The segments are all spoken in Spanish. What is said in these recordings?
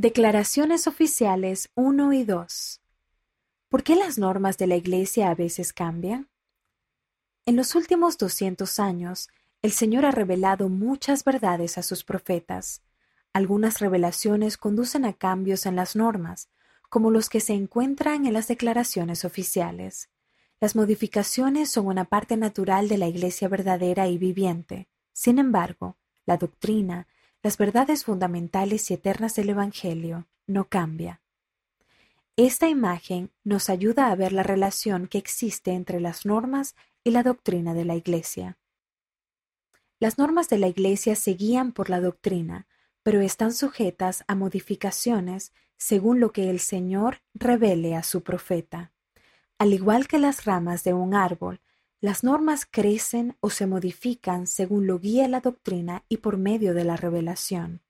Declaraciones oficiales 1 y 2. ¿Por qué las normas de la Iglesia a veces cambian? En los últimos 200 años, el Señor ha revelado muchas verdades a sus profetas. Algunas revelaciones conducen a cambios en las normas, como los que se encuentran en las declaraciones oficiales. Las modificaciones son una parte natural de la Iglesia verdadera y viviente. Sin embargo, la doctrina, las verdades fundamentales y eternas del Evangelio no cambia. Esta imagen nos ayuda a ver la relación que existe entre las normas y la doctrina de la Iglesia. Las normas de la Iglesia se guían por la doctrina, pero están sujetas a modificaciones según lo que el Señor revele a su profeta. Al igual que las ramas de un árbol, las normas crecen o se modifican según lo guía la doctrina y por medio de la revelación.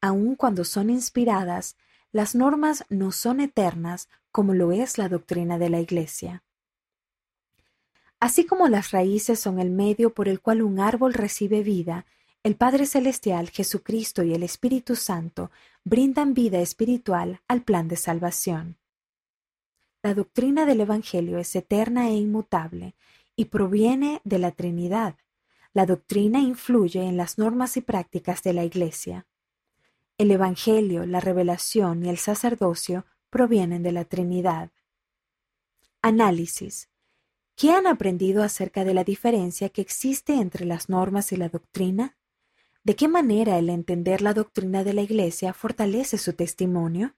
Aun cuando son inspiradas, las normas no son eternas como lo es la doctrina de la Iglesia. Así como las raíces son el medio por el cual un árbol recibe vida, el Padre Celestial, Jesucristo y el Espíritu Santo brindan vida espiritual al plan de salvación. La doctrina del Evangelio es eterna e inmutable, y proviene de la Trinidad. La doctrina influye en las normas y prácticas de la Iglesia. El Evangelio, la revelación y el sacerdocio provienen de la Trinidad. Análisis. ¿Qué han aprendido acerca de la diferencia que existe entre las normas y la doctrina? ¿De qué manera el entender la doctrina de la Iglesia fortalece su testimonio?